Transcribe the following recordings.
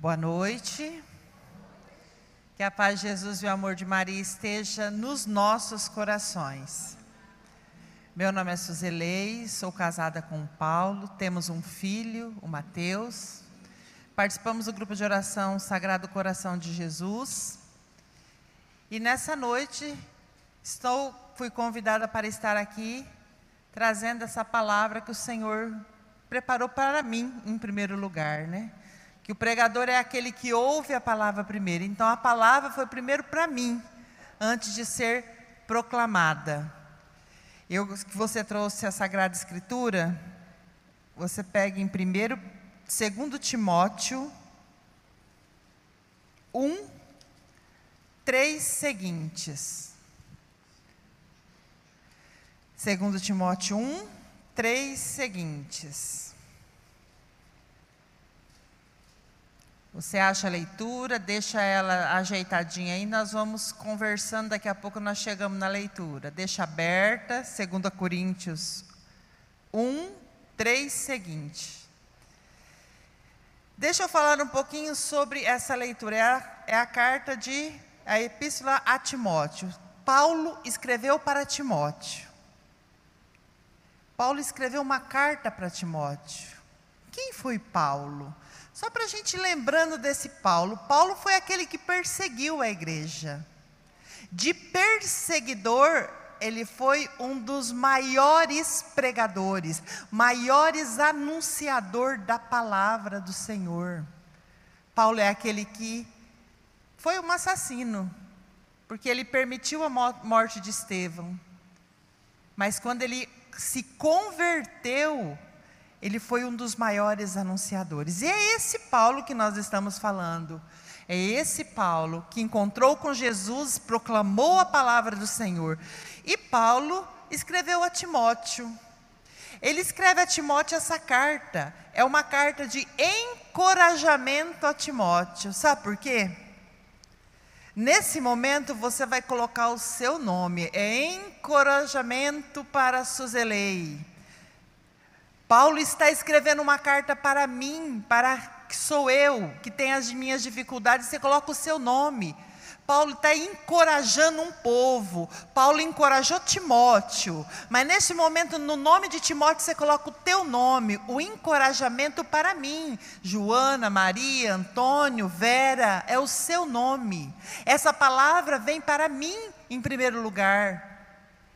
Boa noite. Que a paz de Jesus e o amor de Maria esteja nos nossos corações. Meu nome é Suzelei, sou casada com o Paulo, temos um filho, o Mateus. Participamos do grupo de oração Sagrado Coração de Jesus. E nessa noite estou fui convidada para estar aqui trazendo essa palavra que o Senhor preparou para mim em primeiro lugar, né? Que o pregador é aquele que ouve a palavra primeiro. Então a palavra foi primeiro para mim, antes de ser proclamada. Eu que você trouxe a Sagrada Escritura, você pega em primeiro, segundo Timóteo 1, três seguintes. Segundo Timóteo 1, três seguintes. Você acha a leitura, deixa ela ajeitadinha aí, nós vamos conversando, daqui a pouco nós chegamos na leitura. Deixa aberta, 2 Coríntios 1, 3 seguinte. Deixa eu falar um pouquinho sobre essa leitura. É a, é a carta de, a epístola a Timóteo. Paulo escreveu para Timóteo. Paulo escreveu uma carta para Timóteo. Quem foi Paulo? Só para a gente lembrando desse Paulo, Paulo foi aquele que perseguiu a igreja. De perseguidor, ele foi um dos maiores pregadores, maiores anunciador da palavra do Senhor. Paulo é aquele que foi um assassino, porque ele permitiu a morte de Estevão. Mas quando ele se converteu, ele foi um dos maiores anunciadores. E é esse Paulo que nós estamos falando. É esse Paulo que encontrou com Jesus, proclamou a palavra do Senhor. E Paulo escreveu a Timóteo. Ele escreve a Timóteo essa carta. É uma carta de encorajamento a Timóteo. Sabe por quê? Nesse momento você vai colocar o seu nome. É encorajamento para Suzelei. Paulo está escrevendo uma carta para mim, para que sou eu, que tenho as minhas dificuldades, você coloca o seu nome. Paulo está encorajando um povo. Paulo encorajou Timóteo. Mas nesse momento, no nome de Timóteo, você coloca o teu nome, o encorajamento para mim. Joana, Maria, Antônio, Vera, é o seu nome. Essa palavra vem para mim em primeiro lugar.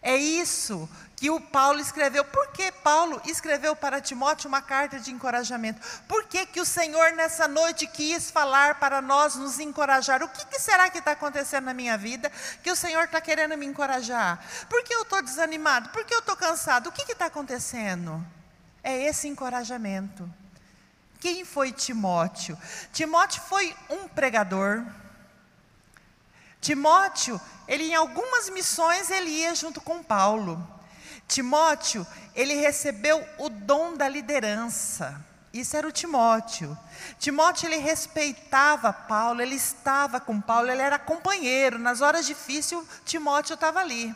É isso que o Paulo escreveu. Por que Paulo escreveu para Timóteo uma carta de encorajamento? Por que, que o Senhor nessa noite quis falar para nós, nos encorajar? O que, que será que está acontecendo na minha vida que o Senhor está querendo me encorajar? Por que eu estou desanimado? Por que eu estou cansado? O que está acontecendo? É esse encorajamento. Quem foi Timóteo? Timóteo foi um pregador. Timóteo, ele em algumas missões ele ia junto com Paulo. Timóteo, ele recebeu o dom da liderança. Isso era o Timóteo. Timóteo, ele respeitava Paulo, ele estava com Paulo, ele era companheiro. Nas horas difíceis, Timóteo estava ali.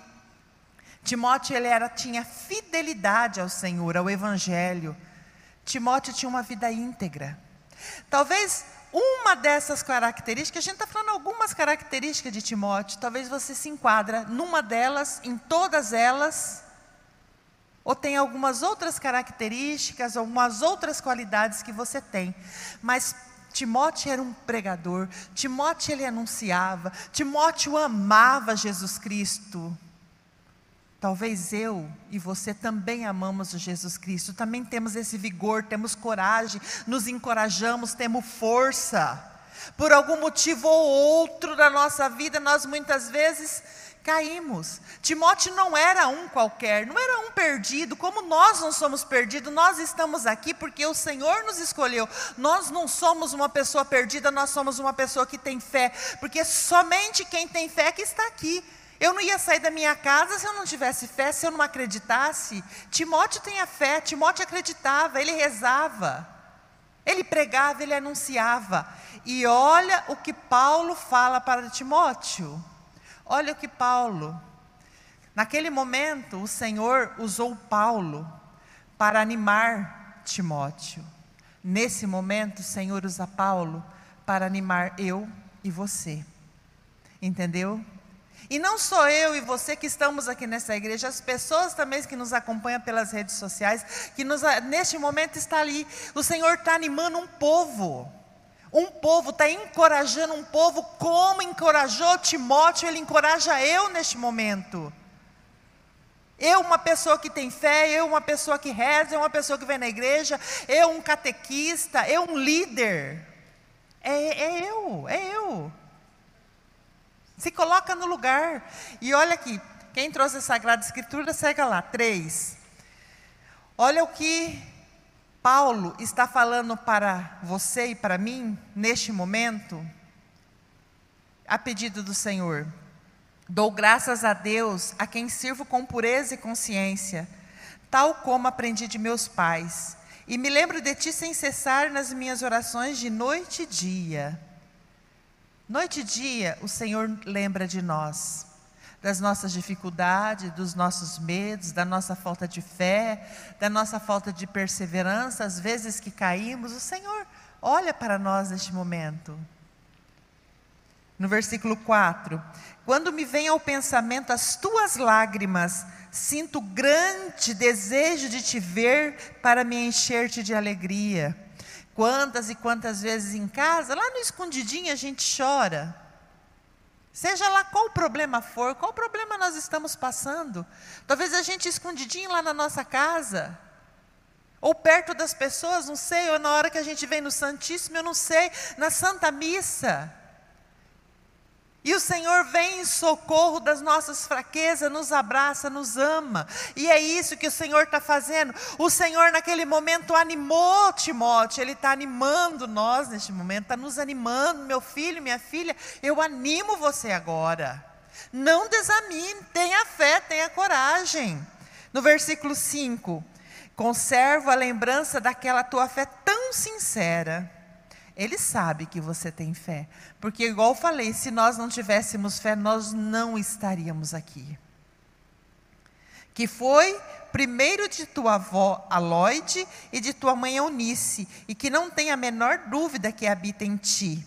Timóteo, ele era, tinha fidelidade ao Senhor, ao Evangelho. Timóteo tinha uma vida íntegra. Talvez uma dessas características, a gente está falando algumas características de Timóteo, talvez você se enquadra numa delas, em todas elas, ou tem algumas outras características, algumas outras qualidades que você tem. Mas Timóteo era um pregador, Timóteo ele anunciava, Timóteo amava Jesus Cristo. Talvez eu e você também amamos Jesus Cristo, também temos esse vigor, temos coragem, nos encorajamos, temos força. Por algum motivo ou outro da nossa vida, nós muitas vezes caímos. Timóteo não era um qualquer, não era um perdido, como nós não somos perdidos, nós estamos aqui porque o Senhor nos escolheu. Nós não somos uma pessoa perdida, nós somos uma pessoa que tem fé, porque somente quem tem fé que está aqui. Eu não ia sair da minha casa se eu não tivesse fé, se eu não acreditasse. Timóteo tinha fé, Timóteo acreditava, ele rezava, ele pregava, ele anunciava. E olha o que Paulo fala para Timóteo. Olha o que Paulo, naquele momento, o Senhor usou Paulo para animar Timóteo. Nesse momento, o Senhor usa Paulo para animar eu e você. Entendeu? E não sou eu e você que estamos aqui nessa igreja, as pessoas também que nos acompanham pelas redes sociais, que nos, neste momento está ali. O Senhor está animando um povo. Um povo, está encorajando um povo como encorajou Timóteo, ele encoraja eu neste momento. Eu, uma pessoa que tem fé, eu, uma pessoa que reza, eu, uma pessoa que vem na igreja, eu, um catequista, eu, um líder. É, é eu, é eu. Se coloca no lugar. E olha aqui, quem trouxe a Sagrada Escritura, segue lá, três. Olha o que Paulo está falando para você e para mim, neste momento, a pedido do Senhor. Dou graças a Deus, a quem sirvo com pureza e consciência, tal como aprendi de meus pais, e me lembro de ti sem cessar nas minhas orações de noite e dia. Noite e dia, o Senhor lembra de nós, das nossas dificuldades, dos nossos medos, da nossa falta de fé, da nossa falta de perseverança, às vezes que caímos, o Senhor olha para nós neste momento. No versículo 4: Quando me vem ao pensamento as tuas lágrimas, sinto grande desejo de te ver para me encher-te de alegria. Quantas e quantas vezes em casa, lá no escondidinho a gente chora. Seja lá qual o problema for, qual problema nós estamos passando. Talvez a gente escondidinho lá na nossa casa, ou perto das pessoas, não sei, ou na hora que a gente vem no Santíssimo, eu não sei, na Santa Missa. E o Senhor vem em socorro das nossas fraquezas, nos abraça, nos ama. E é isso que o Senhor está fazendo. O Senhor, naquele momento, animou Timóteo, Ele está animando nós neste momento, está nos animando, meu filho, minha filha. Eu animo você agora. Não desanime, tenha fé, tenha coragem. No versículo 5: Conservo a lembrança daquela tua fé tão sincera ele sabe que você tem fé. Porque, igual eu falei, se nós não tivéssemos fé, nós não estaríamos aqui. Que foi primeiro de tua avó Aloide e de tua mãe Eunice, e que não tem a menor dúvida que habita em ti.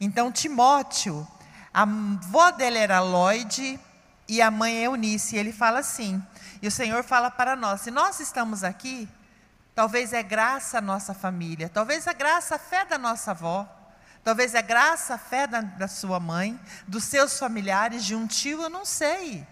Então, Timóteo, a avó dele era Aloide e a mãe Eunice, e ele fala assim, e o Senhor fala para nós: se nós estamos aqui, Talvez é graça a nossa família, talvez é graça a fé da nossa avó, talvez é graça a fé da, da sua mãe, dos seus familiares, de um tio, eu não sei.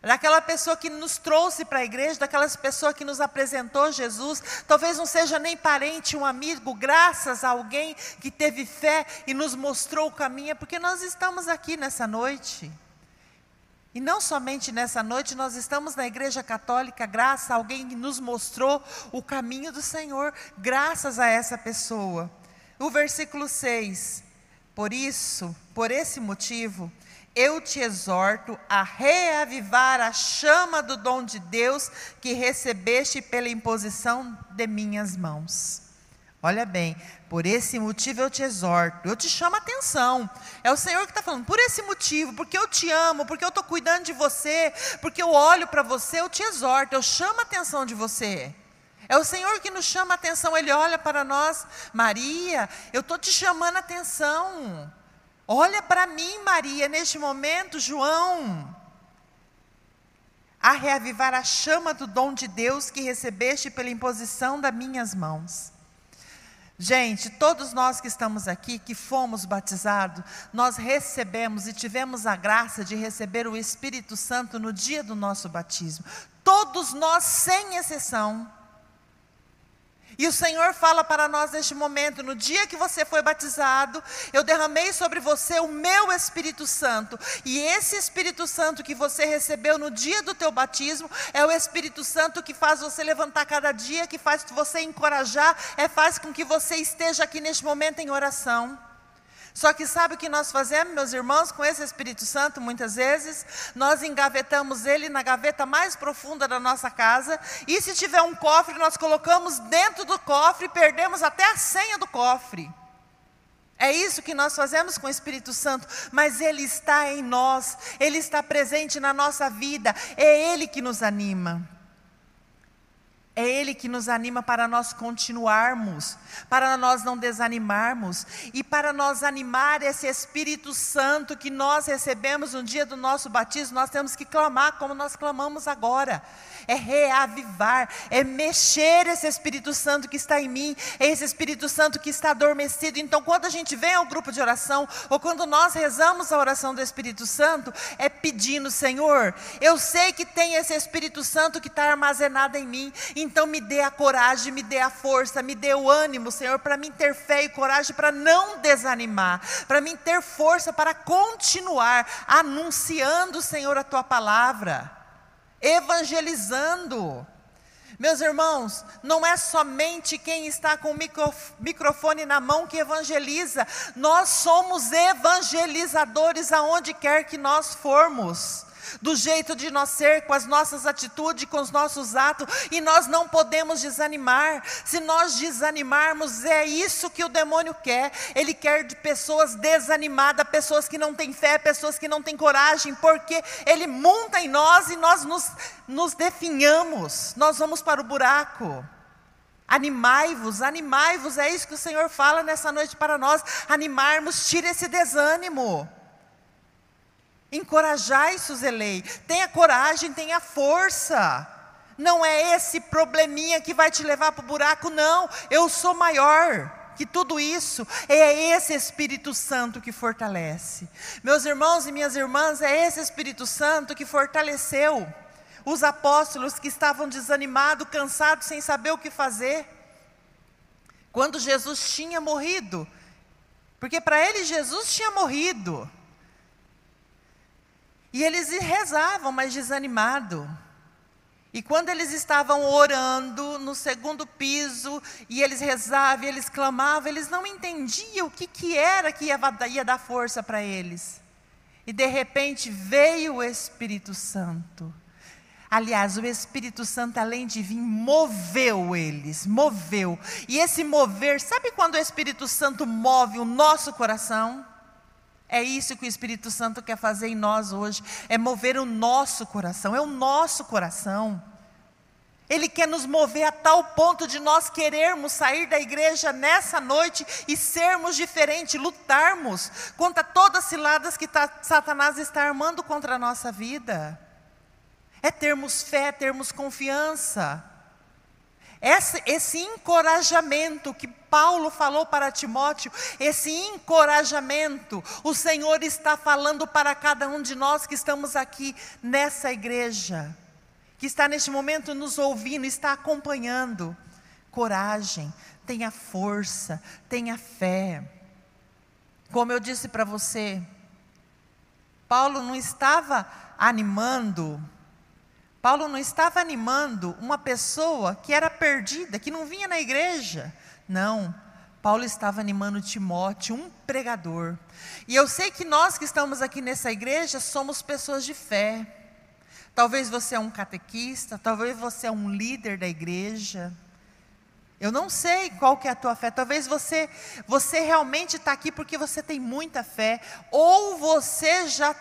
Daquela pessoa que nos trouxe para a igreja, daquelas pessoas que nos apresentou Jesus, talvez não seja nem parente, um amigo, graças a alguém que teve fé e nos mostrou o caminho, é porque nós estamos aqui nessa noite. E não somente nessa noite, nós estamos na Igreja Católica, graças a alguém que nos mostrou o caminho do Senhor, graças a essa pessoa. O versículo 6: Por isso, por esse motivo, eu te exorto a reavivar a chama do dom de Deus que recebeste pela imposição de minhas mãos. Olha bem, por esse motivo eu te exorto, eu te chamo a atenção. É o Senhor que está falando, por esse motivo, porque eu te amo, porque eu estou cuidando de você, porque eu olho para você, eu te exorto, eu chamo a atenção de você. É o Senhor que nos chama a atenção, Ele olha para nós, Maria, eu estou te chamando a atenção. Olha para mim, Maria, neste momento, João. A reavivar a chama do dom de Deus que recebeste pela imposição das minhas mãos. Gente, todos nós que estamos aqui, que fomos batizados, nós recebemos e tivemos a graça de receber o Espírito Santo no dia do nosso batismo. Todos nós, sem exceção. E o Senhor fala para nós neste momento: no dia que você foi batizado, eu derramei sobre você o meu Espírito Santo. E esse Espírito Santo que você recebeu no dia do teu batismo é o Espírito Santo que faz você levantar cada dia, que faz você encorajar, é faz com que você esteja aqui neste momento em oração. Só que sabe o que nós fazemos, meus irmãos, com esse Espírito Santo, muitas vezes? Nós engavetamos ele na gaveta mais profunda da nossa casa, e se tiver um cofre, nós colocamos dentro do cofre e perdemos até a senha do cofre. É isso que nós fazemos com o Espírito Santo, mas Ele está em nós, Ele está presente na nossa vida, é Ele que nos anima. É Ele que nos anima para nós continuarmos, para nós não desanimarmos e para nós animar esse Espírito Santo que nós recebemos no dia do nosso batismo, nós temos que clamar como nós clamamos agora. É reavivar, é mexer esse Espírito Santo que está em mim, esse Espírito Santo que está adormecido. Então, quando a gente vem ao grupo de oração, ou quando nós rezamos a oração do Espírito Santo, é pedindo, Senhor, eu sei que tem esse Espírito Santo que está armazenado em mim, então me dê a coragem, me dê a força, me dê o ânimo, Senhor, para mim ter fé e coragem para não desanimar, para mim ter força para continuar anunciando, Senhor, a tua palavra, evangelizando. Meus irmãos, não é somente quem está com o microfone na mão que evangeliza, nós somos evangelizadores aonde quer que nós formos do jeito de nós ser, com as nossas atitudes, com os nossos atos, e nós não podemos desanimar. Se nós desanimarmos, é isso que o demônio quer. Ele quer de pessoas desanimadas, pessoas que não têm fé, pessoas que não têm coragem, porque ele monta em nós e nós nos, nos definhamos, nós vamos para o buraco. Animai-vos, animai-vos, é isso que o Senhor fala nessa noite para nós. Animarmos, tira esse desânimo. Encorajai, Suzelei. Tenha coragem, tenha força. Não é esse probleminha que vai te levar para o buraco, não. Eu sou maior que tudo isso. É esse Espírito Santo que fortalece. Meus irmãos e minhas irmãs, é esse Espírito Santo que fortaleceu os apóstolos que estavam desanimados, cansados, sem saber o que fazer. Quando Jesus tinha morrido. Porque para eles Jesus tinha morrido. E eles rezavam, mas desanimado. E quando eles estavam orando no segundo piso, e eles rezavam, e eles clamavam, eles não entendiam o que, que era que ia, ia dar força para eles. E de repente veio o Espírito Santo. Aliás, o Espírito Santo, além de vir, moveu eles, moveu. E esse mover, sabe quando o Espírito Santo move o nosso coração? É isso que o Espírito Santo quer fazer em nós hoje, é mover o nosso coração, é o nosso coração. Ele quer nos mover a tal ponto de nós querermos sair da igreja nessa noite e sermos diferentes, lutarmos contra todas as ciladas que tá, Satanás está armando contra a nossa vida. É termos fé, termos confiança. Esse, esse encorajamento que Paulo falou para Timóteo, esse encorajamento, o Senhor está falando para cada um de nós que estamos aqui nessa igreja, que está neste momento nos ouvindo, está acompanhando. Coragem, tenha força, tenha fé. Como eu disse para você, Paulo não estava animando Paulo não estava animando uma pessoa que era perdida, que não vinha na igreja. Não. Paulo estava animando Timóteo, um pregador. E eu sei que nós que estamos aqui nessa igreja somos pessoas de fé. Talvez você é um catequista, talvez você é um líder da igreja. Eu não sei qual que é a tua fé. Talvez você, você realmente está aqui porque você tem muita fé, ou você já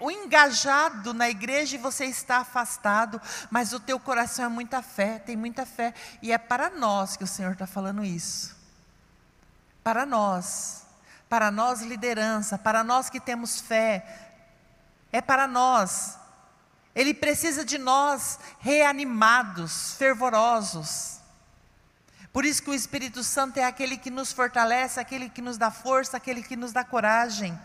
o engajado na igreja e você está afastado, mas o teu coração é muita fé, tem muita fé, e é para nós que o Senhor está falando isso. Para nós, para nós liderança, para nós que temos fé, é para nós. Ele precisa de nós reanimados, fervorosos. Por isso que o Espírito Santo é aquele que nos fortalece, aquele que nos dá força, aquele que nos dá coragem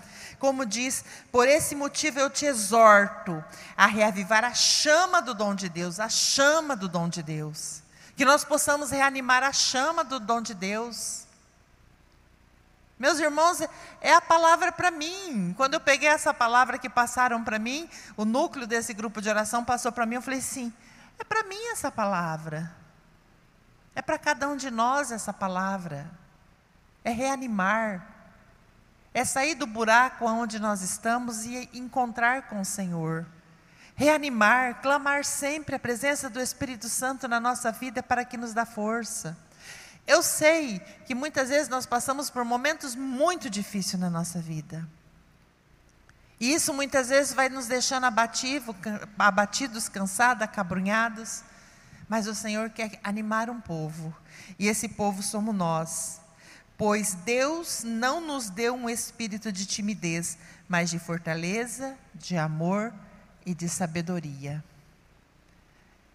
como diz, por esse motivo eu te exorto a reavivar a chama do dom de Deus, a chama do dom de Deus. Que nós possamos reanimar a chama do dom de Deus. Meus irmãos, é a palavra para mim. Quando eu peguei essa palavra que passaram para mim, o núcleo desse grupo de oração passou para mim, eu falei assim: é para mim essa palavra. É para cada um de nós essa palavra. É reanimar é sair do buraco onde nós estamos e encontrar com o Senhor. Reanimar, clamar sempre a presença do Espírito Santo na nossa vida para que nos dá força. Eu sei que muitas vezes nós passamos por momentos muito difíceis na nossa vida. E isso muitas vezes vai nos deixando abativo, abatidos, cansados, acabrunhados. Mas o Senhor quer animar um povo, e esse povo somos nós. Pois Deus não nos deu um espírito de timidez, mas de fortaleza, de amor e de sabedoria.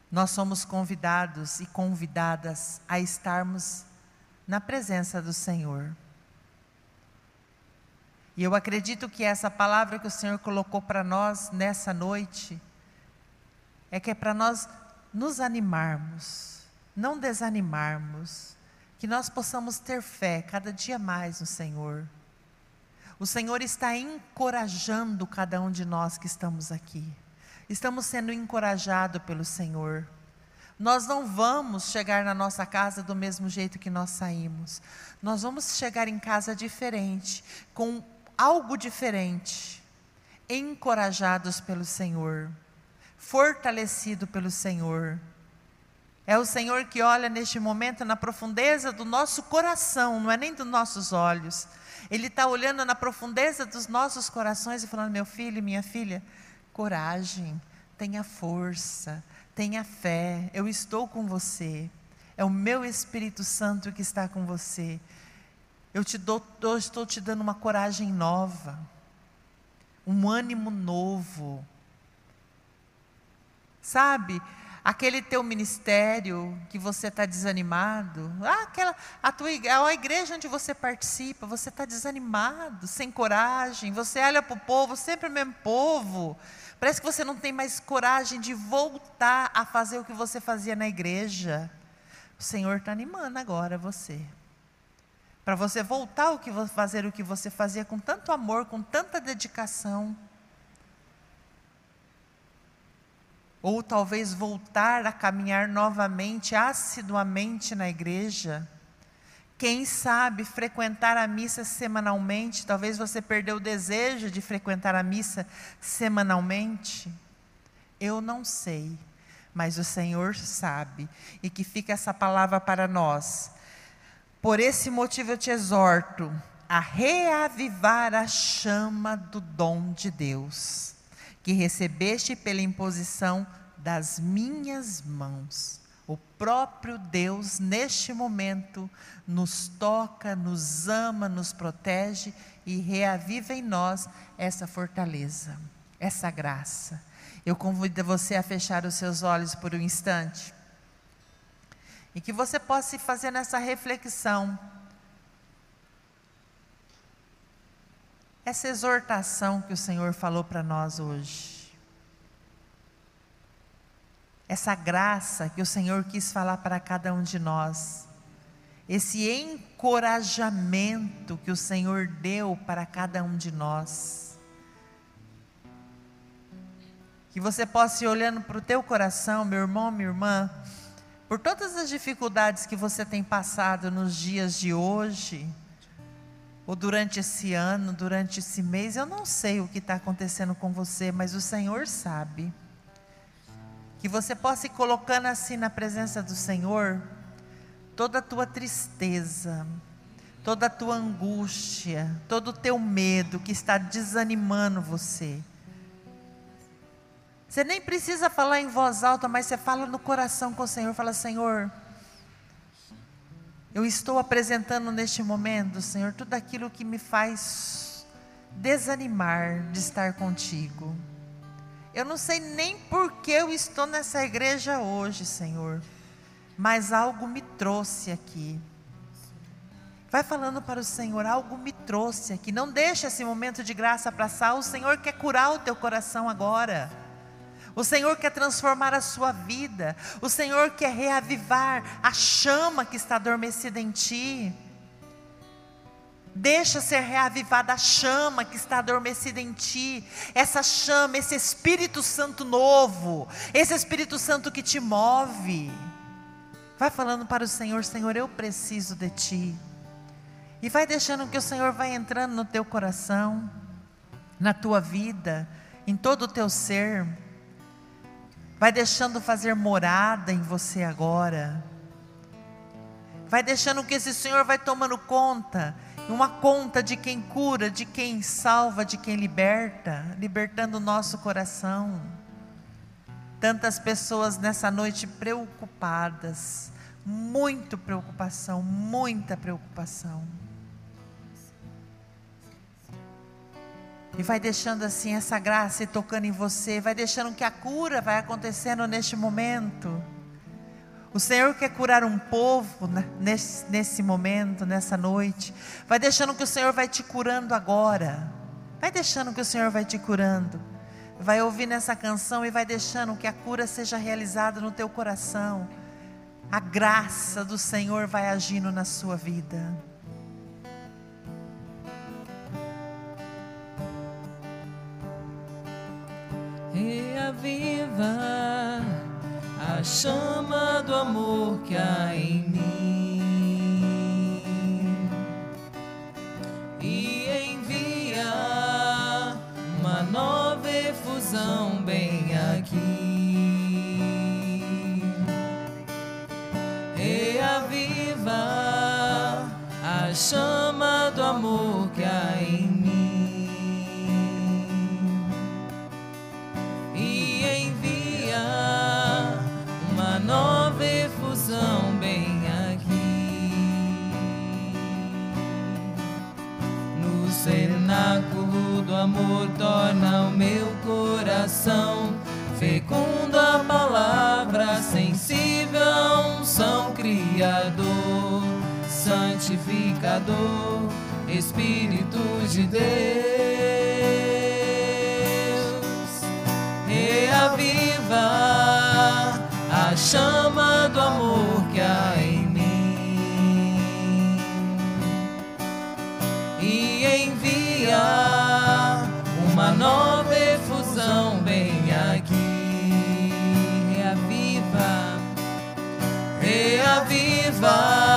Nós somos convidados e convidadas a estarmos na presença do Senhor. E eu acredito que essa palavra que o Senhor colocou para nós nessa noite é que é para nós nos animarmos, não desanimarmos, que nós possamos ter fé cada dia mais no Senhor. O Senhor está encorajando cada um de nós que estamos aqui. Estamos sendo encorajados pelo Senhor. Nós não vamos chegar na nossa casa do mesmo jeito que nós saímos. Nós vamos chegar em casa diferente, com algo diferente, encorajados pelo Senhor fortalecido pelo Senhor. É o Senhor que olha neste momento na profundeza do nosso coração, não é nem dos nossos olhos. Ele está olhando na profundeza dos nossos corações e falando: meu filho, minha filha, coragem, tenha força, tenha fé, eu estou com você. É o meu Espírito Santo que está com você. Eu, te dou, eu estou te dando uma coragem nova, um ânimo novo Sabe? Aquele teu ministério que você está desanimado, ah, aquela, a, tua, a igreja onde você participa, você está desanimado, sem coragem, você olha para o povo, sempre o mesmo povo, parece que você não tem mais coragem de voltar a fazer o que você fazia na igreja. O Senhor está animando agora você. Para você voltar a fazer o que você fazia com tanto amor, com tanta dedicação. Ou talvez voltar a caminhar novamente assiduamente na igreja. Quem sabe frequentar a missa semanalmente, talvez você perdeu o desejo de frequentar a missa semanalmente. Eu não sei, mas o Senhor sabe, e que fica essa palavra para nós. Por esse motivo eu te exorto a reavivar a chama do dom de Deus que recebeste pela imposição das minhas mãos. O próprio Deus, neste momento, nos toca, nos ama, nos protege e reaviva em nós essa fortaleza, essa graça. Eu convido você a fechar os seus olhos por um instante e que você possa fazer nessa reflexão essa exortação que o Senhor falou para nós hoje. Essa graça que o Senhor quis falar para cada um de nós. Esse encorajamento que o Senhor deu para cada um de nós. Que você possa ir olhando para o teu coração, meu irmão, minha irmã, por todas as dificuldades que você tem passado nos dias de hoje, ou durante esse ano, durante esse mês, eu não sei o que está acontecendo com você, mas o Senhor sabe. Que você possa ir colocando assim na presença do Senhor toda a tua tristeza, toda a tua angústia, todo o teu medo que está desanimando você. Você nem precisa falar em voz alta, mas você fala no coração com o Senhor, fala: Senhor, eu estou apresentando neste momento, Senhor, tudo aquilo que me faz desanimar de estar contigo. Eu não sei nem por que eu estou nessa igreja hoje, Senhor, mas algo me trouxe aqui. Vai falando para o Senhor, algo me trouxe aqui. Não deixa esse momento de graça passar. O Senhor quer curar o teu coração agora. O Senhor quer transformar a sua vida. O Senhor quer reavivar a chama que está adormecida em ti. Deixa ser reavivada a chama que está adormecida em ti. Essa chama, esse Espírito Santo novo, esse Espírito Santo que te move. Vai falando para o Senhor, Senhor, eu preciso de ti. E vai deixando que o Senhor vai entrando no teu coração, na tua vida, em todo o teu ser vai deixando fazer morada em você agora. Vai deixando que esse Senhor vai tomando conta, uma conta de quem cura, de quem salva, de quem liberta, libertando o nosso coração. Tantas pessoas nessa noite preocupadas, muito preocupação, muita preocupação. E vai deixando assim essa graça tocando em você, vai deixando que a cura vai acontecendo neste momento. O Senhor quer curar um povo nesse, nesse momento, nessa noite. Vai deixando que o Senhor vai te curando agora. Vai deixando que o Senhor vai te curando. Vai ouvindo essa canção e vai deixando que a cura seja realizada no teu coração. A graça do Senhor vai agindo na sua vida. Reaviva a chama do amor que há em mim e envia uma nova efusão bem aqui. Santificador, Espírito de Deus, reaviva a chama do amor que há em uma nova efusão bem aqui. Reaviva, reaviva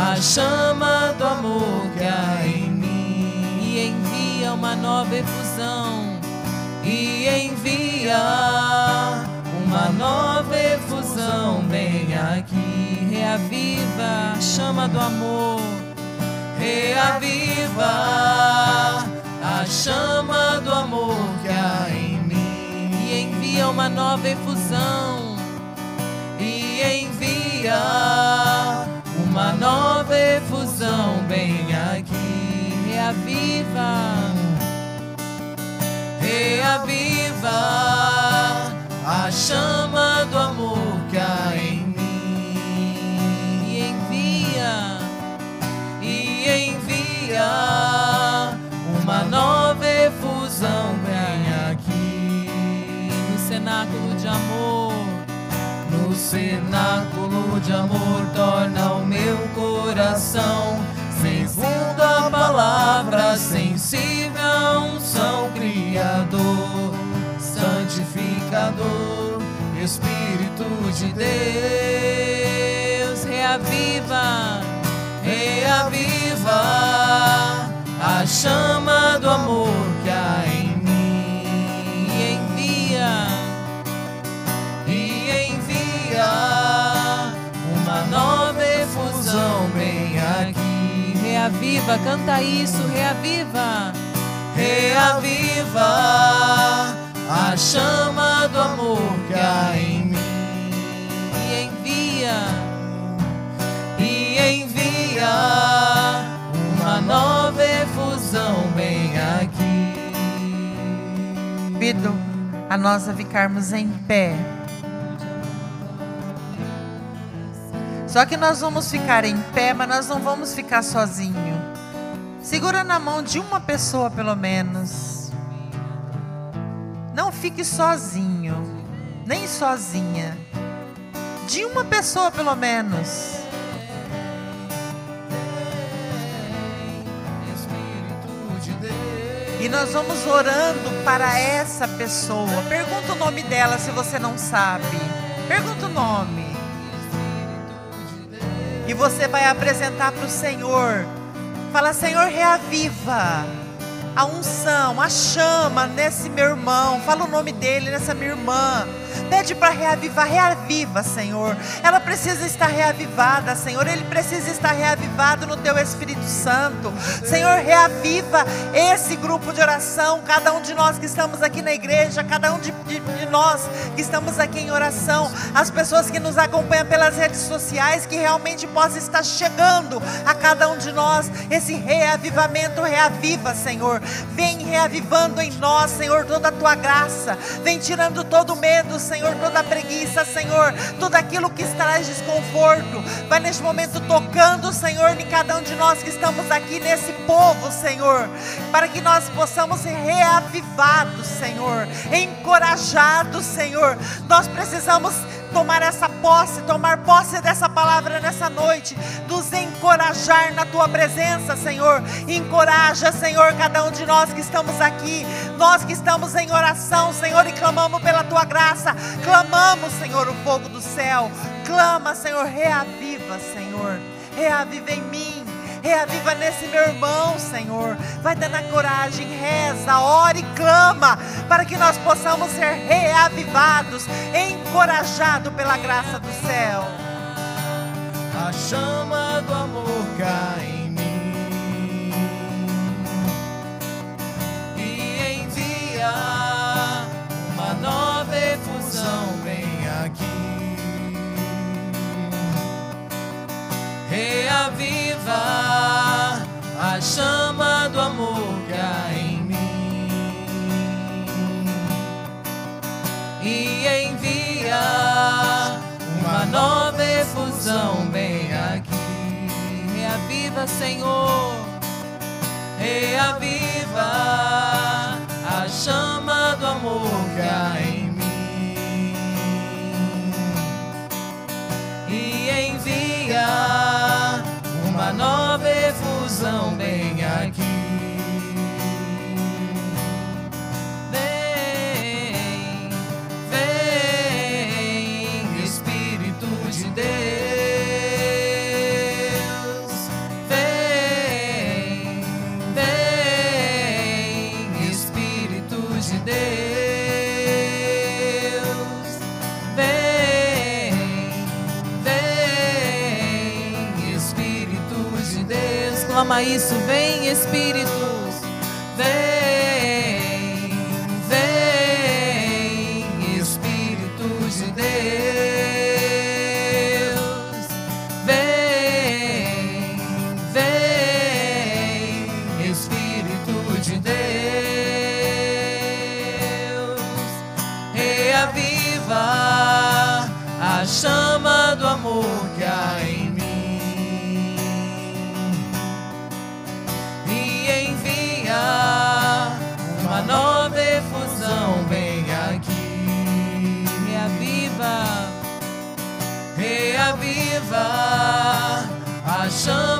a chama nova efusão e envia uma nova efusão bem aqui. Reaviva a chama do amor reaviva a chama do amor que há em mim e envia uma nova efusão e envia uma nova efusão bem aqui reaviva reaviva a chama do amor que há em mim. Envia uma nova efusão vem aqui no cenáculo de amor. No cenáculo de amor torna o meu coração segundo a palavra sensível Espírito de Deus reaviva reaviva a chama do amor que há em mim. E envia e envia uma nova efusão bem aqui. Reaviva canta isso reaviva reaviva a chama do amor que há em mim e envia uma nova efusão bem aqui. Convido a nós a ficarmos em pé. Só que nós vamos ficar em pé, mas nós não vamos ficar sozinho. Segura na mão de uma pessoa pelo menos. Não fique sozinho, nem sozinha. De uma pessoa pelo menos. E nós vamos orando para essa pessoa. Pergunta o nome dela se você não sabe. Pergunta o nome. E você vai apresentar para o Senhor. Fala, Senhor, reaviva a unção, a chama nesse meu irmão. Fala o nome dele, nessa minha irmã. Pede para reavivar, reaviva, Senhor. Ela precisa estar reavivada, Senhor. Ele precisa estar reavivado no teu Espírito Santo. Senhor, reaviva esse grupo de oração, cada um de nós que estamos aqui na igreja, cada um de, de, de nós que estamos aqui em oração, as pessoas que nos acompanham pelas redes sociais, que realmente possa estar chegando a cada um de nós esse reavivamento, reaviva, Senhor. Vem reavivando em nós, Senhor, toda a tua graça. Vem tirando todo o medo, Senhor, toda preguiça, Senhor, tudo aquilo que traz desconforto. Vai neste momento tocando, Senhor, em cada um de nós que estamos aqui nesse povo, Senhor, para que nós possamos ser reavivados, Senhor, encorajados, Senhor. Nós precisamos tomar essa posse, tomar posse dessa palavra nessa noite, nos encorajar na tua presença, Senhor. Encoraja, Senhor, cada um de nós que estamos aqui, nós que estamos em oração, Senhor, e clamamos pela tua graça, clamamos, Senhor, o fogo do céu. Clama, Senhor, reaviva, Senhor, reaviva em mim reaviva nesse meu irmão, Senhor. Vai dando a coragem, reza, ora e clama, para que nós possamos ser reavivados, encorajados pela graça do céu. A chama do amor cai em mim e envia Reaviva a chama do amor que há em mim e envia uma nova efusão bem aqui. Reaviva, Senhor, reaviva a chama do amor que há em Clama isso, vem, Espírito. Vem, vem, Espírito de Deus. Vem, vem, Espírito de Deus. Reaviva a chama reaviva a chama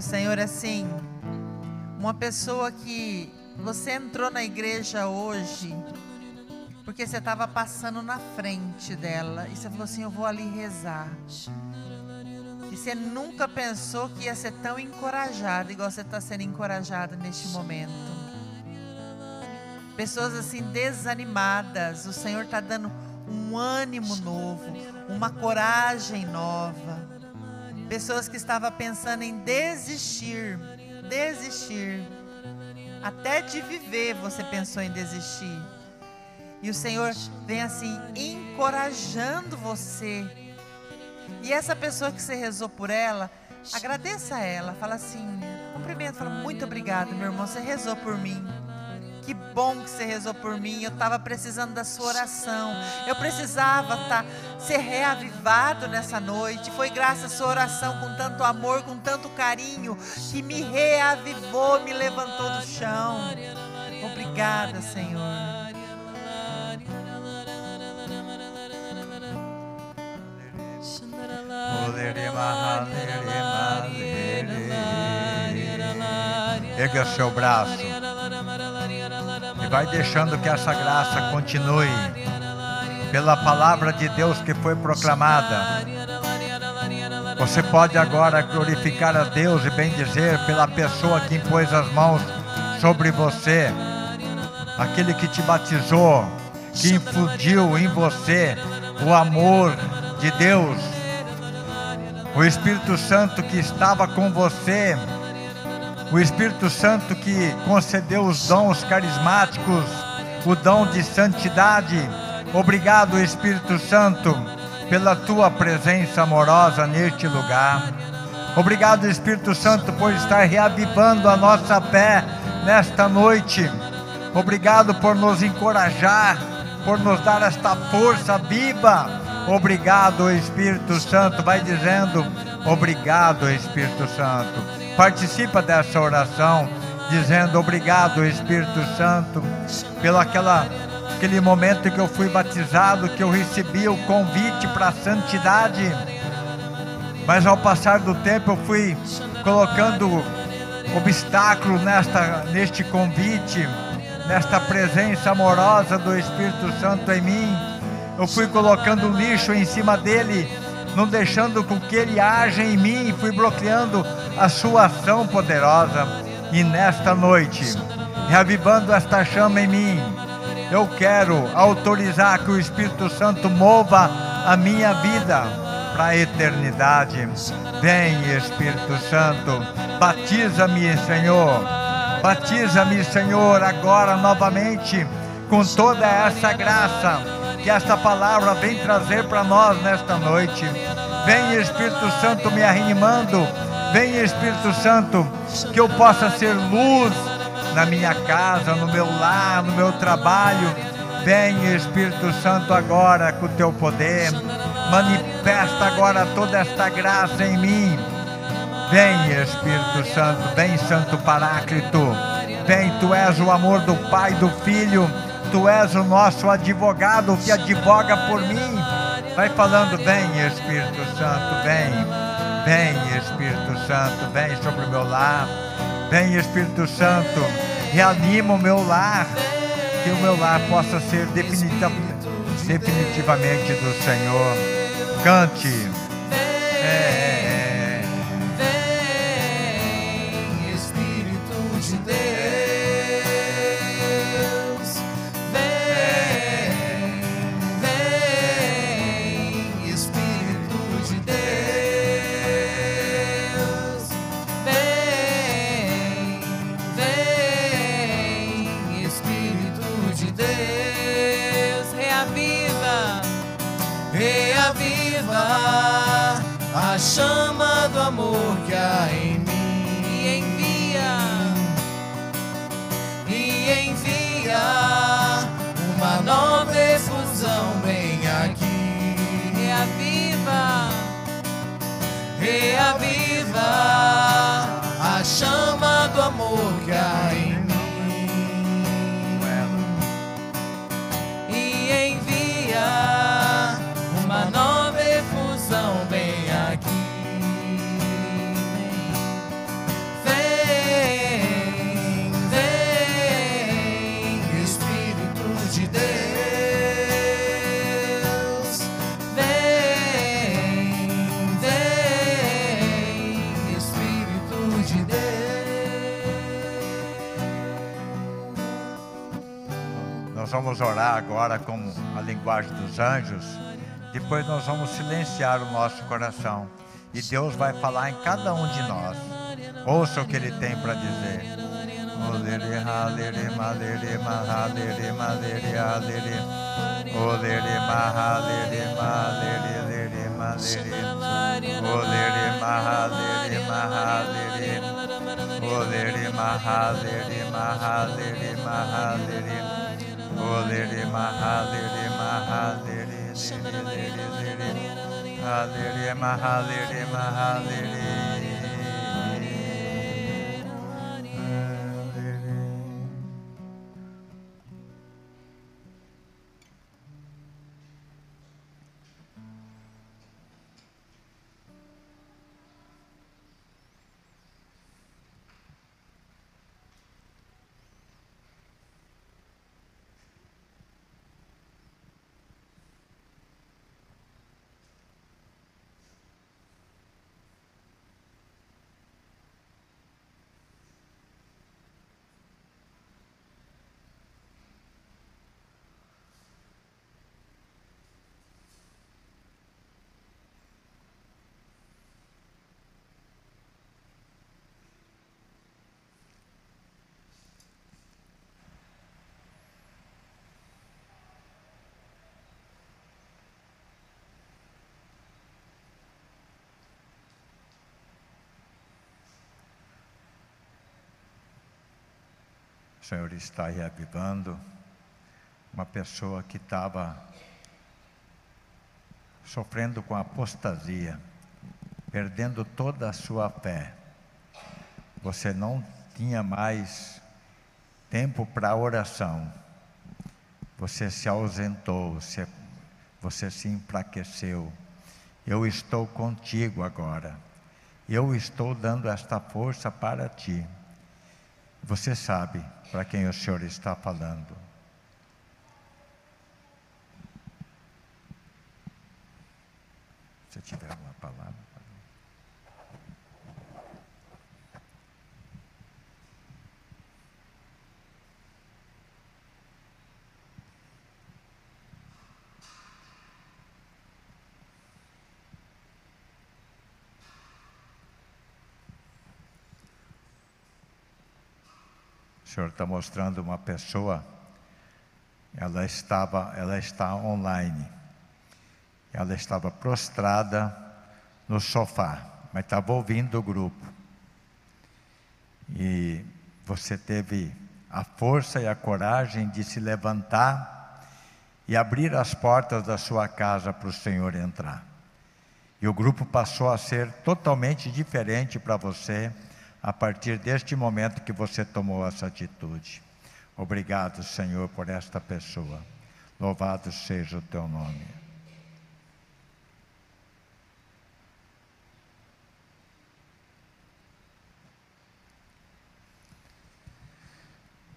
o Senhor, assim, uma pessoa que você entrou na igreja hoje, porque você estava passando na frente dela, e você falou assim: Eu vou ali rezar. que você nunca pensou que ia ser tão encorajado, igual você está sendo encorajado neste momento. Pessoas assim desanimadas, o Senhor está dando um ânimo novo, uma coragem nova. Pessoas que estavam pensando em desistir, desistir. Até de viver você pensou em desistir. E o Senhor vem assim encorajando você. E essa pessoa que você rezou por ela, agradeça a ela, fala assim, cumprimento, fala muito obrigado, meu irmão, você rezou por mim. Que bom que você rezou por mim. Eu estava precisando da sua oração. Eu precisava tá, ser reavivado nessa noite. Foi graças à sua oração, com tanto amor, com tanto carinho, que me reavivou, me levantou do chão. Obrigada, Senhor. Erga seu braço vai deixando que essa graça continue. Pela palavra de Deus que foi proclamada. Você pode agora glorificar a Deus e bendizer pela pessoa que impôs as mãos sobre você, aquele que te batizou, que infundiu em você o amor de Deus, o Espírito Santo que estava com você o Espírito Santo que concedeu os dons carismáticos, o dom de santidade. Obrigado, Espírito Santo, pela tua presença amorosa neste lugar. Obrigado, Espírito Santo, por estar reavivando a nossa fé nesta noite. Obrigado por nos encorajar, por nos dar esta força viva. Obrigado, Espírito Santo. Vai dizendo, obrigado, Espírito Santo participa dessa oração, dizendo obrigado, Espírito Santo, pelo aquela, aquele momento que eu fui batizado, que eu recebi o convite para a santidade. Mas ao passar do tempo eu fui colocando obstáculos nesta, neste convite, nesta presença amorosa do Espírito Santo em mim. Eu fui colocando lixo em cima dele, não deixando com que ele age em mim, fui bloqueando a sua ação poderosa. E nesta noite, reavivando esta chama em mim, eu quero autorizar que o Espírito Santo mova a minha vida para a eternidade. Vem, Espírito Santo, batiza-me, Senhor. Batiza-me, Senhor, agora novamente com toda essa graça que esta palavra vem trazer para nós nesta noite. Vem, Espírito Santo, me animando Vem Espírito Santo, que eu possa ser luz na minha casa, no meu lar, no meu trabalho. Vem Espírito Santo agora com o teu poder. Manifesta agora toda esta graça em mim. Vem Espírito Santo, vem Santo Paráclito. Vem, tu és o amor do Pai, do Filho. Tu és o nosso advogado que advoga por mim. Vai falando, vem Espírito Santo, vem. Vem, Espírito Santo, vem sobre o meu lar. Vem, Espírito Santo, reanima o meu lar. Que o meu lar possa ser definitivamente do Senhor. Cante. É. chama reaviva a chama do amor que há nós vamos orar agora com a linguagem dos anjos. Depois nós vamos silenciar o nosso coração. E Deus vai falar em cada um de nós. Ouça o que Ele tem para dizer. Oleri Olere mahalere mahalere. my mahalere. Senhor está reavivando uma pessoa que estava sofrendo com apostasia, perdendo toda a sua fé. Você não tinha mais tempo para oração. Você se ausentou, você, você se enfraqueceu. Eu estou contigo agora. Eu estou dando esta força para ti. Você sabe para quem o Senhor está falando. Se tiver alguma palavra. Senhor está mostrando uma pessoa, ela estava, ela está online. Ela estava prostrada no sofá, mas estava ouvindo o grupo. E você teve a força e a coragem de se levantar e abrir as portas da sua casa para o Senhor entrar. E o grupo passou a ser totalmente diferente para você a partir deste momento que você tomou essa atitude. Obrigado, Senhor, por esta pessoa. Louvado seja o teu nome.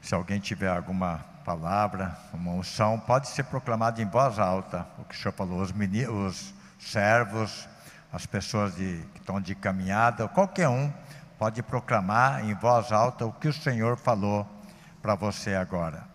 Se alguém tiver alguma palavra, uma unção, pode ser proclamado em voz alta, o que o senhor falou, os, meninos, os servos, as pessoas de, que estão de caminhada, qualquer um pode proclamar em voz alta o que o Senhor falou para você agora.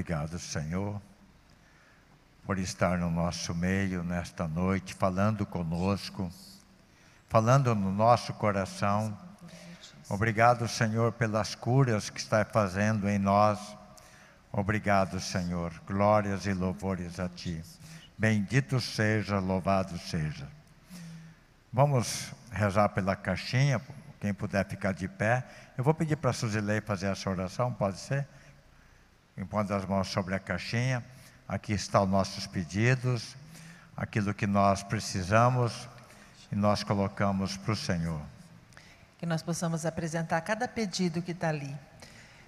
Obrigado, Senhor, por estar no nosso meio nesta noite, falando conosco, falando no nosso coração. Obrigado, Senhor, pelas curas que está fazendo em nós. Obrigado, Senhor. Glórias e louvores a Ti. Bendito seja, louvado seja. Vamos rezar pela caixinha, quem puder ficar de pé. Eu vou pedir para a Suzilei fazer essa oração, pode ser? Impondo as mãos sobre a caixinha. Aqui estão os nossos pedidos, aquilo que nós precisamos e nós colocamos para o Senhor. que nós possamos apresentar cada pedido que está ali.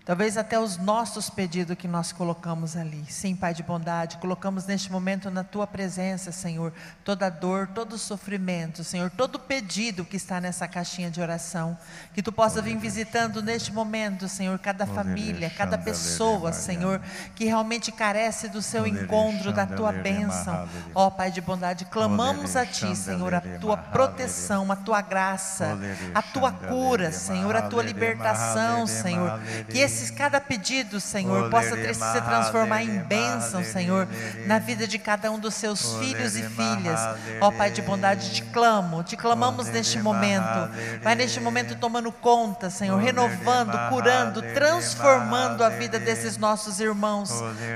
Talvez até os nossos pedidos que nós colocamos ali. Sim, Pai de bondade, colocamos neste momento na tua presença, Senhor, toda dor, todo sofrimento, Senhor, todo pedido que está nessa caixinha de oração. Que tu possa vir visitando neste momento, Senhor, cada família, cada pessoa, Senhor, que realmente carece do seu encontro, da tua bênção. Ó Pai de bondade, clamamos a ti, Senhor, a tua proteção, a tua graça, a tua cura, Senhor, a tua libertação, Senhor. Que esses, cada pedido, Senhor, possa ter, se transformar em bênção, Senhor, na vida de cada um dos seus filhos e filhas. Ó Pai de bondade, te clamo, te clamamos neste momento. Vai neste momento tomando conta, Senhor, renovando, curando, transformando a vida desses nossos irmãos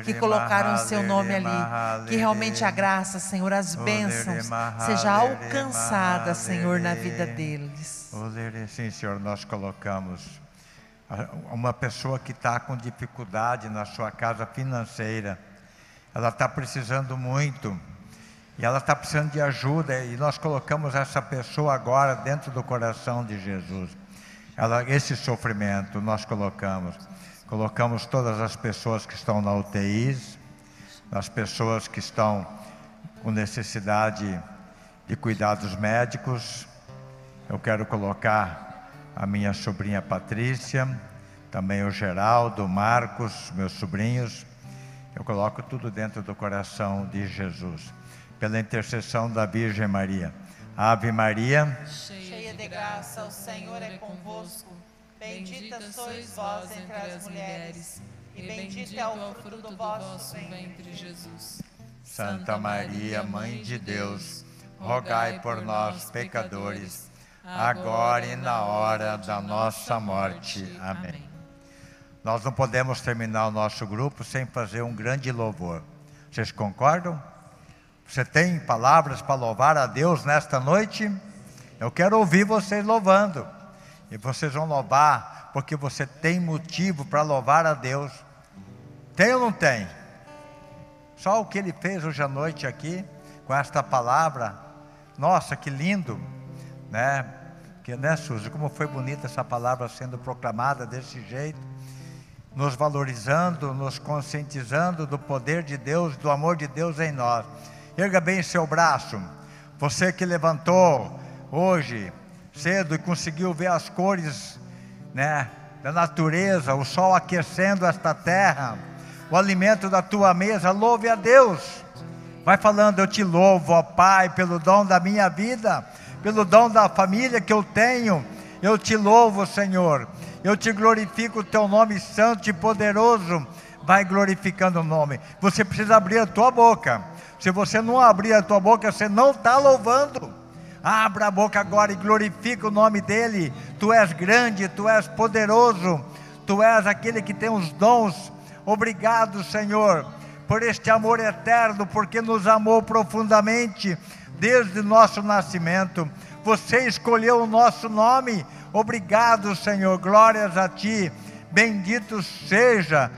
que colocaram o seu nome ali. Que realmente a graça, Senhor, as bênçãos seja alcançada, Senhor, na vida deles. Sim, Senhor, nós colocamos uma pessoa que está com dificuldade na sua casa financeira, ela está precisando muito e ela está precisando de ajuda e nós colocamos essa pessoa agora dentro do coração de Jesus. Ela, esse sofrimento nós colocamos, colocamos todas as pessoas que estão na UTI, as pessoas que estão com necessidade de cuidados médicos. Eu quero colocar a minha sobrinha Patrícia, também o Geraldo, o Marcos, meus sobrinhos. Eu coloco tudo dentro do coração de Jesus, pela intercessão da Virgem Maria. Ave Maria, cheia de graça, o Senhor é convosco. Bendita sois vós entre as mulheres, e bendito é o fruto do vosso ventre, Jesus. Santa Maria, Mãe de Deus, rogai por nós, pecadores agora e na hora da nossa morte. Amém. Nós não podemos terminar o nosso grupo sem fazer um grande louvor. Vocês concordam? Você tem palavras para louvar a Deus nesta noite? Eu quero ouvir vocês louvando. E vocês vão louvar porque você tem motivo para louvar a Deus. Tem ou não tem? Só o que ele fez hoje à noite aqui, com esta palavra. Nossa, que lindo, né? Que, né, Suzy, como foi bonita essa palavra sendo proclamada desse jeito, nos valorizando, nos conscientizando do poder de Deus, do amor de Deus em nós. Erga bem seu braço, você que levantou hoje cedo e conseguiu ver as cores, né, da natureza, o sol aquecendo esta terra, o alimento da tua mesa, louve a Deus. Vai falando, eu te louvo, ó Pai, pelo dom da minha vida pelo dom da família que eu tenho. Eu te louvo, Senhor. Eu te glorifico o teu nome santo e poderoso. Vai glorificando o nome. Você precisa abrir a tua boca. Se você não abrir a tua boca, você não está louvando. Abra a boca agora e glorifica o nome dEle. Tu és grande, Tu és poderoso, Tu és aquele que tem os dons. Obrigado, Senhor, por este amor eterno, porque nos amou profundamente desde nosso nascimento. Você escolheu o nosso nome. Obrigado, Senhor. Glórias a Ti. Bendito seja.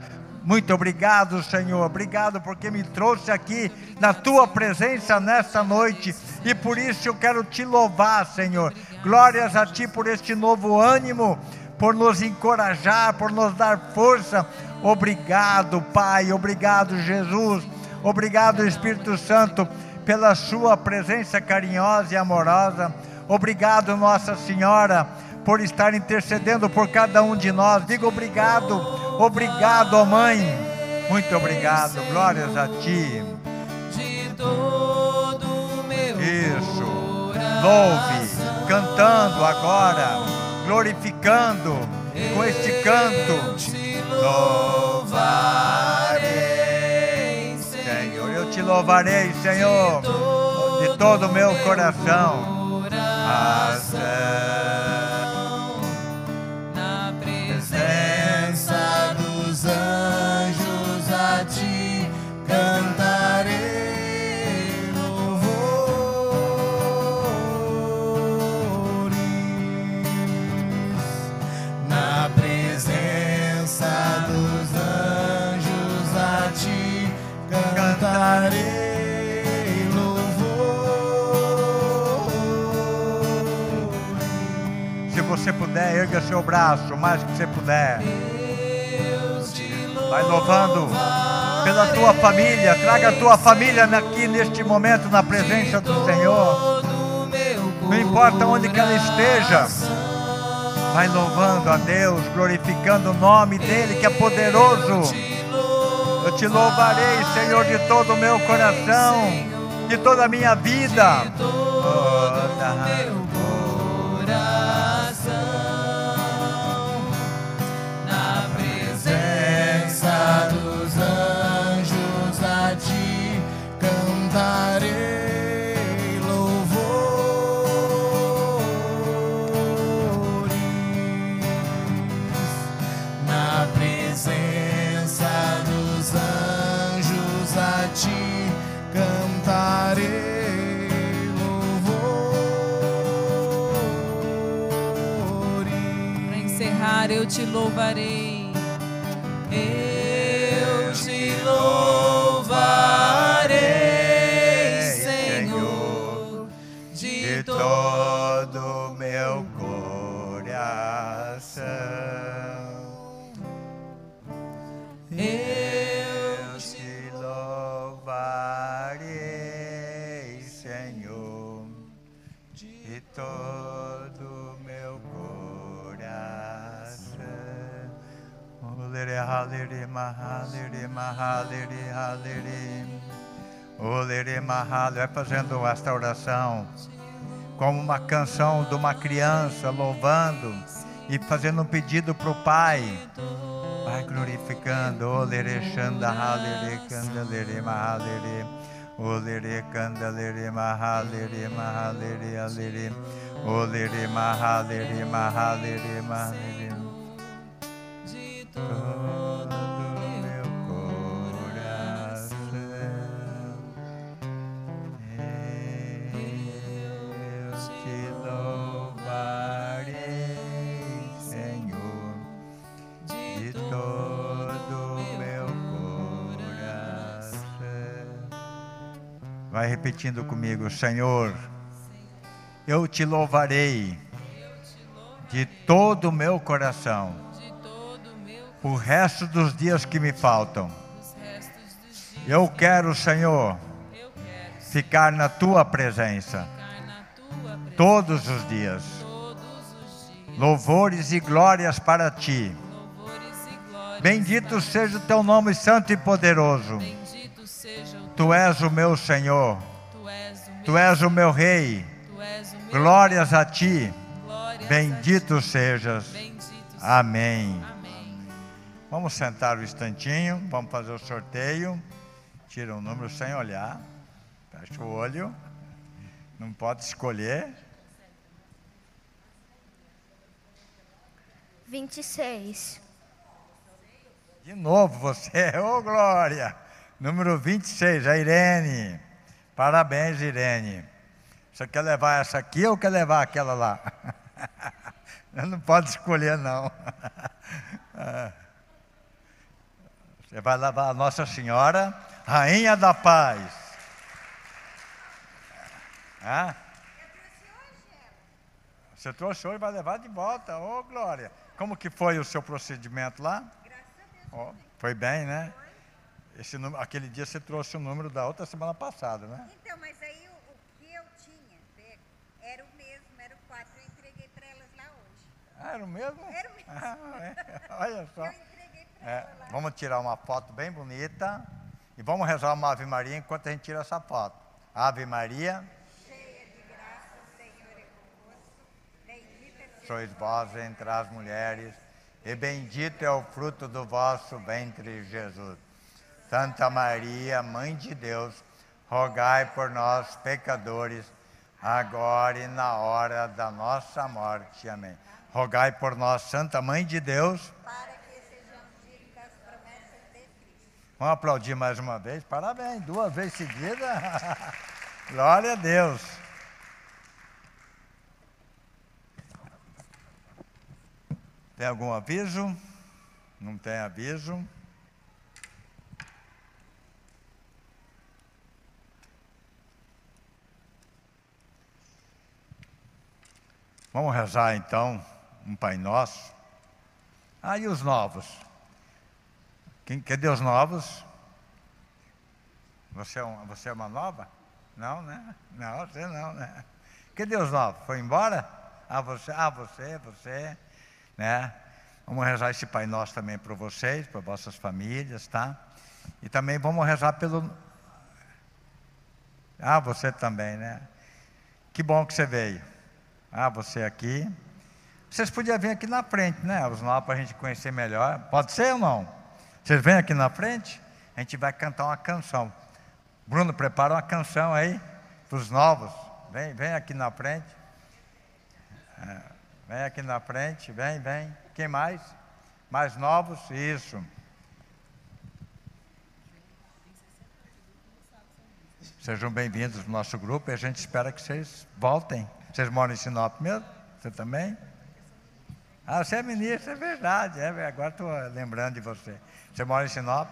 Muito obrigado, Senhor. Obrigado porque me trouxe aqui na tua presença nesta noite. E por isso eu quero te louvar, Senhor. Glórias a ti por este novo ânimo, por nos encorajar, por nos dar força. Obrigado, Pai. Obrigado, Jesus. Obrigado, Espírito Santo pela sua presença carinhosa e amorosa. Obrigado, Nossa Senhora, por estar intercedendo por cada um de nós. Diga obrigado, obrigado, ó Mãe. Muito obrigado, glórias a Ti. Isso, louve, cantando agora, glorificando com este canto. Louvarei louvarei, Senhor, de todo o meu coração. Ação erga seu braço mais que você puder. Vai louvando pela tua família. Traga a tua família aqui neste momento na presença do Senhor. Não importa onde que ela esteja. Vai louvando a Deus, glorificando o nome dEle que é poderoso. Eu te louvarei, Senhor, de todo o meu coração, de toda a minha vida. Te louvarei. Halere. Vai fazendo esta oração como uma canção de uma criança louvando e fazendo um pedido para o Pai. Vai glorificando. Olere, shanda, halere, candelere, mahalere. Olere, candelere, mahalere, mahalere, alere. Olere, mahalere, mahalere, mahalere. de repetindo comigo, Senhor. Eu te louvarei de todo o meu coração o resto dos dias que me faltam. Eu quero, Senhor, ficar na tua presença todos os dias. Louvores e glórias para ti. Bendito seja o teu nome santo e poderoso. Tu és o meu Senhor, Tu és o meu tu és o meu rei. Tu és o meu Glórias a ti. glórias a Bendito ti. sejas. Bendito. Amém. Amém. Vamos sentar um instantinho, vamos fazer o sorteio. Tira um número sem olhar. Fecha o olho. Não pode escolher. 26. De novo você, ô Glória! Número 26, a Irene. Parabéns, Irene. Você quer levar essa aqui ou quer levar aquela lá? Não pode escolher, não. Você vai levar a Nossa Senhora, Rainha da Paz. Hã? Você trouxe hoje e vai levar de volta. Ô, Glória. Como que foi o seu procedimento lá? Ó, foi bem, né? Esse aquele dia você trouxe o número da outra semana passada, né? Então, mas aí o, o que eu tinha pego era o mesmo, era o 4. Eu entreguei para elas lá hoje. Ah, era o mesmo? Era o mesmo. Ah, é. Olha só. Eu entreguei para É, elas lá. vamos tirar uma foto bem bonita e vamos rezar uma Ave Maria enquanto a gente tira essa foto. Ave Maria, Cheia de graça, o Senhor é convosco. Bendita sois vós entre as mulheres, e bendito é o fruto do vosso ventre, Jesus. Santa Maria, Mãe de Deus, rogai por nós, pecadores, agora e na hora da nossa morte. Amém. Rogai por nós, Santa Mãe de Deus. para que sejamos dignos das promessas de Cristo. Vamos aplaudir mais uma vez. Parabéns, duas vezes seguida. Glória a Deus. Tem algum aviso? Não tem aviso. Vamos rezar então um Pai Nosso. Ah, e os novos? Quem, cadê os novos? Você é, um, você é uma nova? Não, né? Não, você não, né? Cadê os novos? Foi embora? Ah, você, ah, você, você, né? Vamos rezar esse Pai Nosso também para vocês, para vossas famílias, tá? E também vamos rezar pelo. Ah, você também, né? Que bom que você veio. Ah, você aqui. Vocês podiam vir aqui na frente, né? Os novos para a gente conhecer melhor. Pode ser ou não? Vocês vêm aqui na frente? A gente vai cantar uma canção. Bruno, prepara uma canção aí para os novos. Vem, vem aqui na frente. É, vem aqui na frente, vem, vem. Quem mais? Mais novos? Isso. Sejam bem-vindos no nosso grupo e a gente espera que vocês voltem. Vocês moram em Sinop mesmo? Você também? Ah, você é ministro, é verdade. É, agora estou lembrando de você. Você mora em Sinop?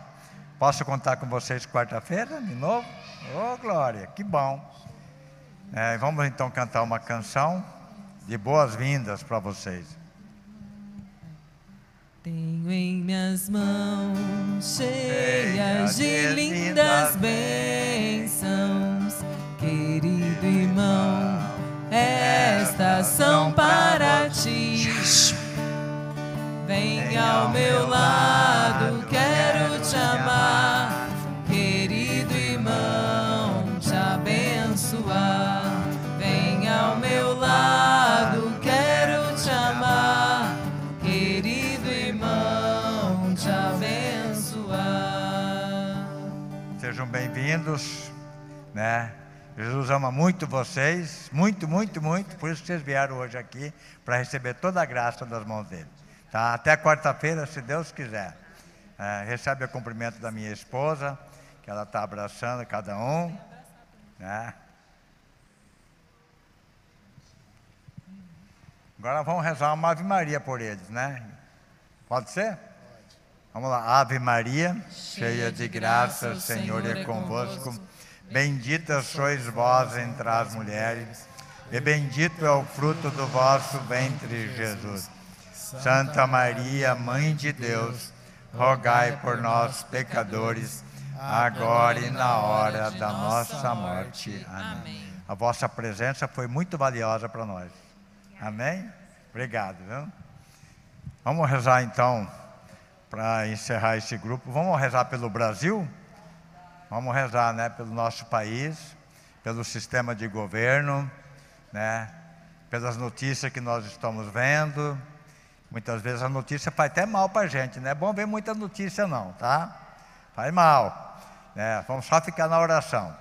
Posso contar com vocês quarta-feira, de novo? Ô, oh, Glória, que bom. É, vamos então cantar uma canção de boas-vindas para vocês. Tenho em minhas mãos cheias de lindas bênçãos, querido irmão, estas são para ti. Vem ao meu lado, quero te amar, querido irmão, te abençoar. Vem ao meu lado, quero te amar, querido irmão, te abençoar. Sejam bem-vindos, né? Jesus ama muito vocês, muito, muito, muito, por isso que vocês vieram hoje aqui para receber toda a graça das mãos dele. Tá? Até quarta-feira, se Deus quiser. É, recebe o cumprimento da minha esposa, que ela está abraçando cada um. Né? Agora vamos rezar uma Ave Maria por eles, né? Pode ser? Pode. Vamos lá. Ave Maria, cheia de graça, o Senhor é convosco. Bendita sois vós entre as mulheres, e bendito é o fruto do vosso ventre, Jesus. Santa Maria, Mãe de Deus, rogai por nós, pecadores, agora e na hora da nossa morte. Amém. A vossa presença foi muito valiosa para nós. Amém? Obrigado. Viu? Vamos rezar então, para encerrar esse grupo. Vamos rezar pelo Brasil? Vamos rezar né, pelo nosso país, pelo sistema de governo, né, pelas notícias que nós estamos vendo Muitas vezes a notícia faz até mal para a gente, não é bom ver muita notícia não, tá? Faz mal. Né? Vamos só ficar na oração.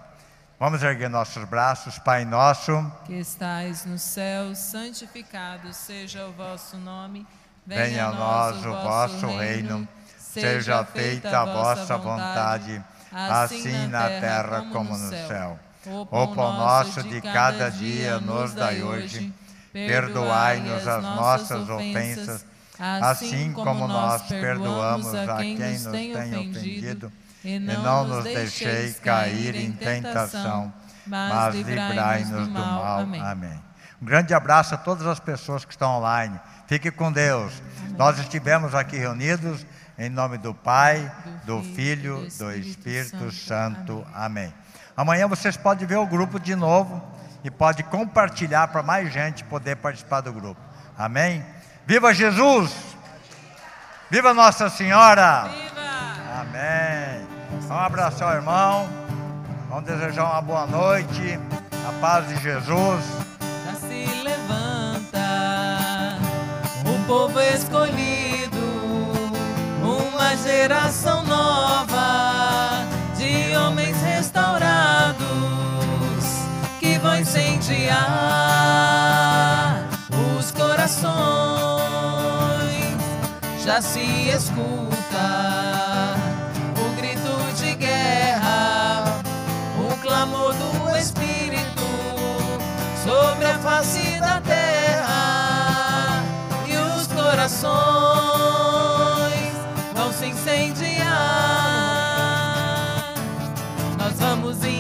Vamos erguer nossos braços, Pai nosso. Que estais no céu, santificado seja o vosso nome. Venha, Venha a nós o vosso reino. Seja feita a vossa vontade, assim na terra como no céu. O pão nosso de cada dia nos dai hoje Perdoai-nos as nossas ofensas, assim, assim como nós perdoamos a quem nos tem ofendido, e não nos deixei cair em tentação, mas livrai-nos do mal. Amém. Um grande abraço a todas as pessoas que estão online. Fique com Deus. Nós estivemos aqui reunidos em nome do Pai, do Filho, do Espírito Santo. Amém. Amanhã vocês podem ver o grupo de novo e pode compartilhar para mais gente poder participar do grupo. Amém? Viva Jesus! Viva Nossa Senhora! Viva! Amém! Vamos abraçar o irmão. Vamos desejar uma boa noite. A paz de Jesus. Já se levanta o povo escolhido, geração nova de homens restaurados incendiar os corações. Já se escuta o grito de guerra, o clamor do Espírito sobre a face da terra e os corações se incendiar. Nós vamos incendiar.